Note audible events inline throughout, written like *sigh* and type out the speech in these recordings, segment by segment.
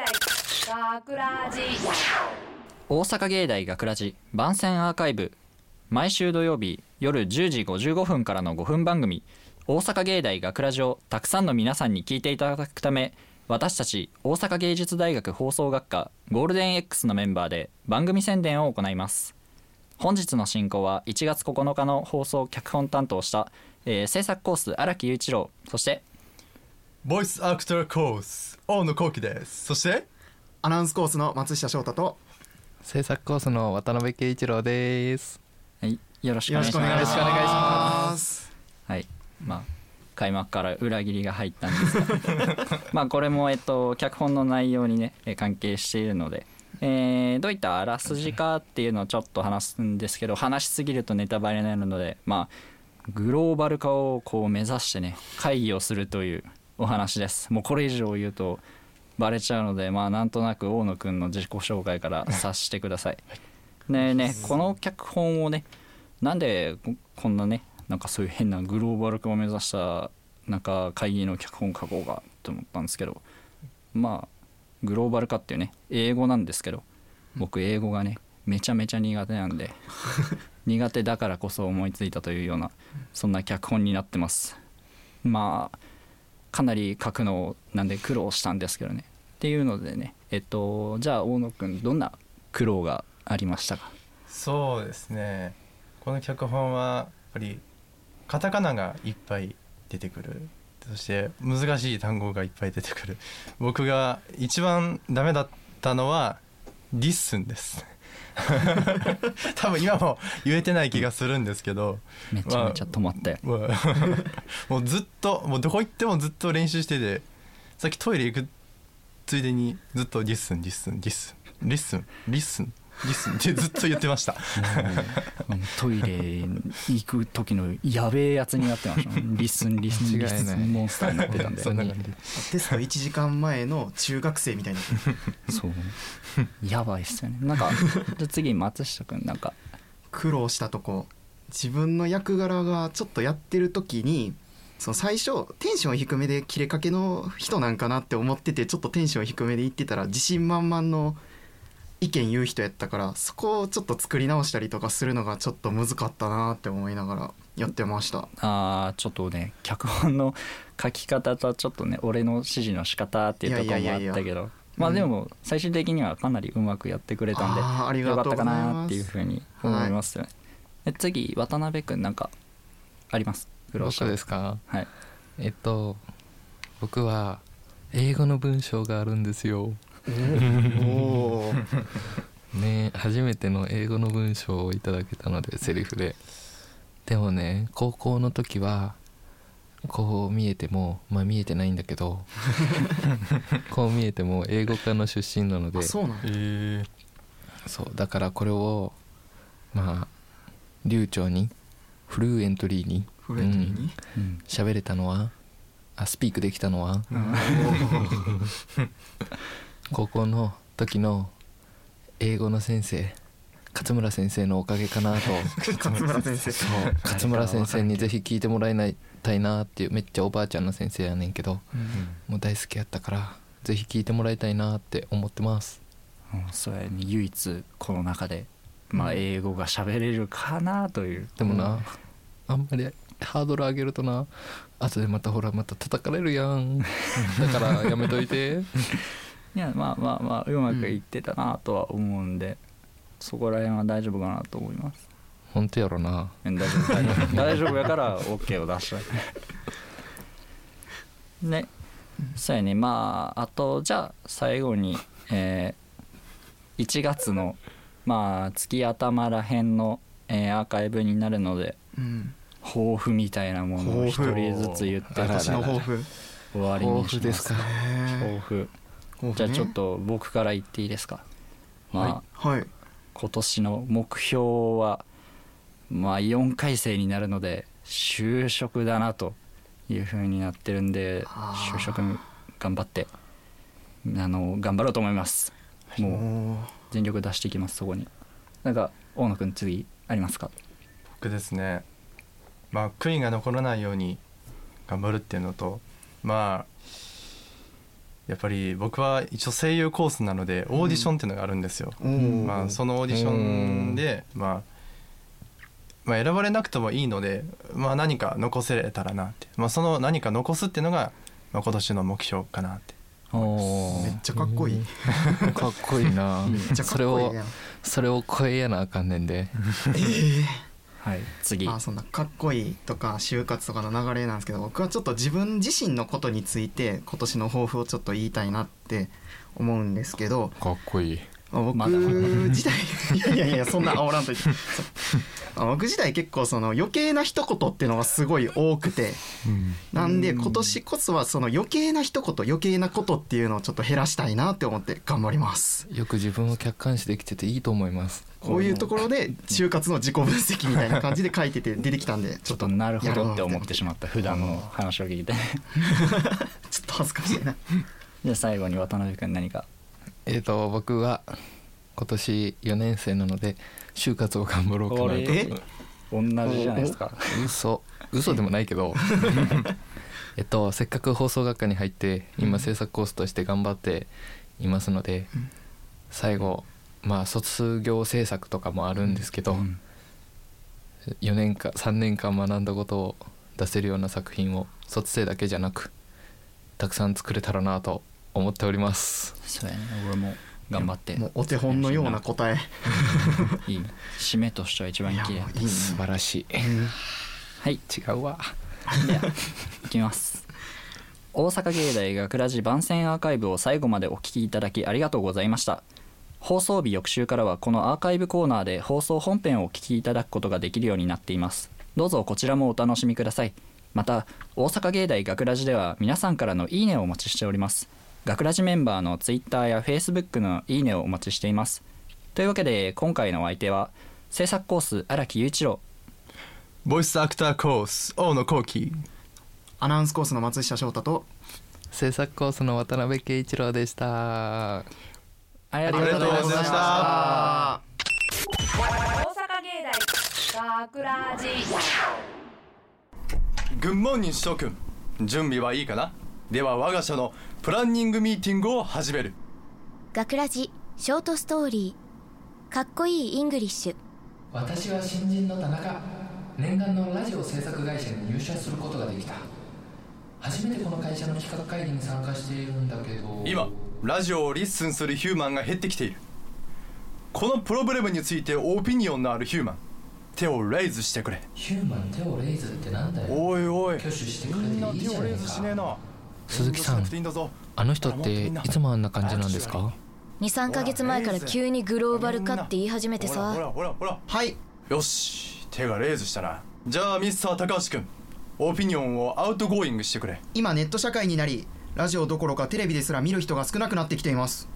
大学ラジ大阪芸大学ラジ番宣アーカイブ。毎週土曜日夜10時55分からの5分番組「大阪芸大学ラジをたくさんの皆さんに聞いていただくため私たち大阪芸術大学放送学科ゴールデン X のメンバーで番組宣伝を行います。本日の進行は1月9日の放送脚本担当した、えー制作コース荒木雄一郎そしてボイスアクターコース大野幸喜です。そして？アナウンスコースの松下翔太と。制作コースの渡辺圭一郎です。はい、よろしくお願いします。よろしくお願いします。はい、まあ開幕から裏切りが入ったんですが。*laughs* まあこれもえっと脚本の内容にねえー関係しているので、えーどういったあらすじかっていうのをちょっと話すんですけど話しすぎるとネタバレになるのでまあグローバル化をこう目指してね会議をするというお話です。もうこれ以上言うとバレちゃうのでまあなんとなく大野くんの自己紹介から察してください。でね。この脚本をねなんでここんなねなんかそういう変なグローバル化を目指したなんか会議の脚本書こうかと思ったんですけどまあグローバル化っていうね英語なんですけど僕英語がねめちゃめちゃ苦手なんで *laughs* 苦手だからこそ思いついたというようなそんな脚本になってます。まあかなり書くのなんで苦労したんですけどね。っていうのでねえっとじゃあ大野くんどんな苦労がありましたか？そうですね。この脚本はやっぱりカタカナがいっぱい出てくる。そして難しい単語がいっぱい出てくる。僕が一番ダメだったのは listen です。*laughs* 多分今も言えてない気がするんですけど。めちゃめちゃ止まったよ。もう *laughs* もうずっともうどこ行ってもずっと練習しててさっきトイレ行くついでにずっと listen listen listen listen listen listen ってずっと言ってました。うん。トイレ行く時のやべえやつになってました。 listen listen listen モンスターになってたんで。そんな感じ。テスト1時間前の中学生みたいな。そう。やばいっすよね。なんかじゃあ次松下君なんか。苦労したとこ。自分の役柄がちょっとやってる時にその最初テンション低めで切れかけの人なんかなって思っててちょっとテンション低めで言ってたら自信満々の意見言う人やったからそこをちょっと作り直したりとかするのがちょっと難かったなって思いながらやってました。あーちょっとね脚本の書き方とちょっとね俺の指示の仕方っていうところもあったけどまあでも最終的にはかなりうまくやってくれたんであーありがよかったかなっていうふうに思いますよね、で次渡辺君なんかあります？僕ですか？はい。えっと僕は英語の文章があるんですよ。*laughs* ね。初めての英語の文章をいただけたのでセリフで。でもね高校の時はこう見えてもまあ見えてないんだけど *laughs* こう見えても英語科の出身なので。そうなんだ。えそうだからこれをまあ流暢にフルエントリーにフレンドリーに、うん喋れたのはあスピークできたのは *laughs* 高校の時の英語の先生勝村先生のおかげかなと。勝村先生。そう。勝村先生にぜひ聞いてもらいないたいなっていうめっちゃおばあちゃんの先生やねんけどもう大好きやったからぜひ聞いてもらいたいなって思ってます。うん。それに唯一この中でまあ英語が喋れるかなという。でもな、あんまりハードル上げるとな後でまたほらまた叩かれるやん。*laughs* だからやめといていやまあまあまあうまくいってたなとは思うんで、そこら辺は大丈夫かなと思います。本当やろな。うん大丈夫。大丈夫大丈夫やから OK を出したね。そうやね。まああとじゃあ最後に、えー1月のまあ月頭らへんの、えーアーカイブになるのでうん。抱負みたいなものを一人ずつ言って私の抱負。終わりにします。抱負ですか抱負抱負。ねじゃあちょっと僕から言っていいですか？まあ、はい。今年の目標はまあ4回生になるので就職だなというふうになってるんで就職頑張ってあの頑張ろうと思います。もう全力出していきますそこに。なんか大野くん次ありますか？僕ですね。まあ悔いが残らないように頑張るっていうのとまあやっぱり僕は一応声優コースなのでオーディションっていうのがあるんですよ、まあ、そのオーディションで、まあ、まあ選ばれなくてもいいので、まあ、何か残せれたらなって、まあ、その何か残すっていうのが、まあ、今年の目標かなって。おめっちゃかっこいい。かっこいいな。めっちゃかそれをっこいいやんそれを超えやなあかんねんではい。次。まあそんなかっこいいとか就活とかの流れなんですけど僕はちょっと自分自身のことについて今年の抱負をちょっと言いたいなって思うんですけどかっこいい。まあ僕自体いやいやいやそんな煽らんといて。*laughs* 僕自体結構その余計な一言っていうのがすごい多くて。なんで今年こそはその余計な一言余計なことっていうのをちょっと減らしたいなって思って頑張ります。よく自分を客観視できてていいと思います。こういうところで就活の自己分析みたいな感じで書いてて出てきたんで *laughs* ちょっとなるほどって思ってしまった普段の話を聞いて。*laughs* ちょっと恥ずかしいな。じゃあ最後に渡辺君何かえっ、と僕は今年4年生なので就活を頑張ろうかなとえ？同じじゃないですか。嘘。嘘でもないけど。*laughs* えっとせっかく放送学科に入って今制作コースとして頑張っていますので、最後まあ卒業制作とかもあるんですけど、うん。4年間3年間学んだことを出せるような作品を卒生だけじゃなくたくさん作れたらなと思っております。そうやね。俺も頑張ってもうお手本のような答え。いい。締めとしては一番綺麗。いいね素晴らしい。はい。違うわ。ではいきます。大阪芸大学ラジ番宣アーカイブを最後までお聞きいただきありがとうございました。放送日翌週からはこのアーカイブコーナーで放送本編をお聞きいただくことができるようになっています。どうぞこちらもお楽しみください。また大阪芸大学ラジでは皆さんからのいいねをお待ちしております学ラジメンバーの Twitter や Facebook のいいねをお待ちしています。というわけで今回のお相手は制作コース荒木雄一郎。ボイスアクターコース大野幸喜。アナウンスコースの松下翔太と制作コースの渡辺圭一郎でした。ありありがとうございました。大阪芸大学ラジ。 Good morning 諸君準備はいいかな？では我が社のプランニングミーティングを始める。学ラジショートストーリー。かっこいい English。私は新人の田中。念願のラジオ制作会社に入社することができた。初めてこの会社の企画会議に参加しているんだけど。今ラジオを listen する human が減ってきている。この problem について opinion のある human。手を raise してくれ。 human 手を raise ってなんだよ。おいおい。挙手してくれてみんないいじゃない手を raise しねえかな鈴木さんあの人っていつもあんな感じなんですか？23ヶ月前から急にグローバル化って言い始めてほらほさらほらほら。はい。よし手が raise したな。じゃあミスター高橋君 opinion を outgoing してくれ。今ネット社会になりラジオどころかテレビですら見る人が少なくなってきています。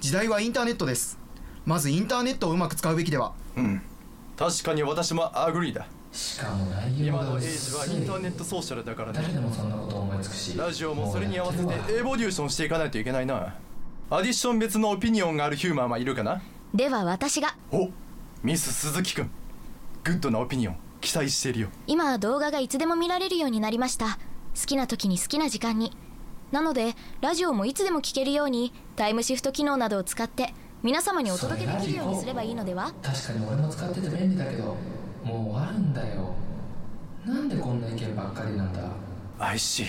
時代はインターネットです。まずインターネットをうまく使うべきでは。うん。確かに私も agree だしかも内容が今のエイジ薄はいインターネットソーシャルだから誰でねもそんなこと思いつくしラジオもそれに合わせて evolution していかないといけないな。addition 別の opinion がある human はいるかなでは私が。おミス鈴木君 good な opinion 期待しているよ。今は動画がいつでも見られるようになりました。好きな時に好きな時間に。なのでラジオもいつでも聞けるようにタイムシフト機能などを使って皆様にお届けできるようにすればいいのでは？確かに俺も使ってて便利だけどもう終わるんだよ。なんでこんな意見ばっかりなんだ？I see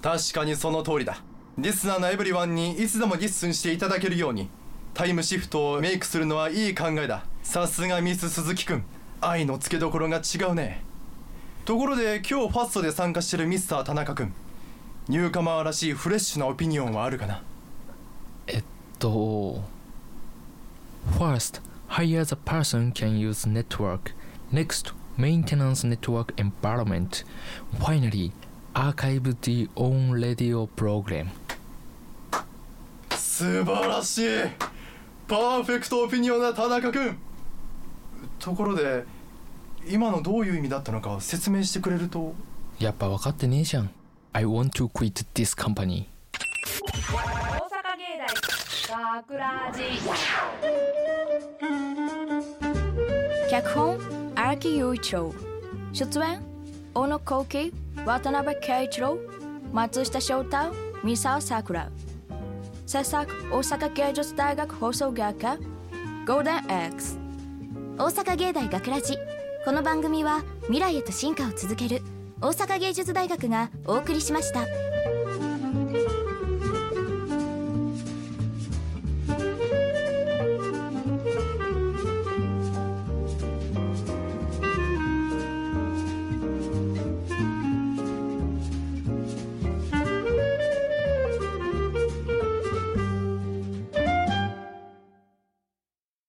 確かにその通りだ。リスナーの everyone にいつでも listen していただけるように。タイムシフトを make するのはいい考えだ。さすがミス鈴木君 eye の付けどころが違うね。ところで今日ファッソで参加してるミスター田中君 newcomer らしい fresh な opinion はあるかな？えっと First, hire the person can use network. Next, maintenance network environment. Finally, archive the own radio program. 素晴らしいパーフェクトオピニオンな田中君ところで今のどういう意味だったのか説明してくれるとやっぱ分かってねえじゃん。I want to quit this company. 大阪芸大学ラジ脚本荒木雄一郎出演小野幸喜渡辺圭一郎松下翔太三沢さくら制作大阪芸術大学放送学科ゴールデン X 大阪芸大学ラジこの番組は未来へと進化を続ける大阪芸術大学がお送りしました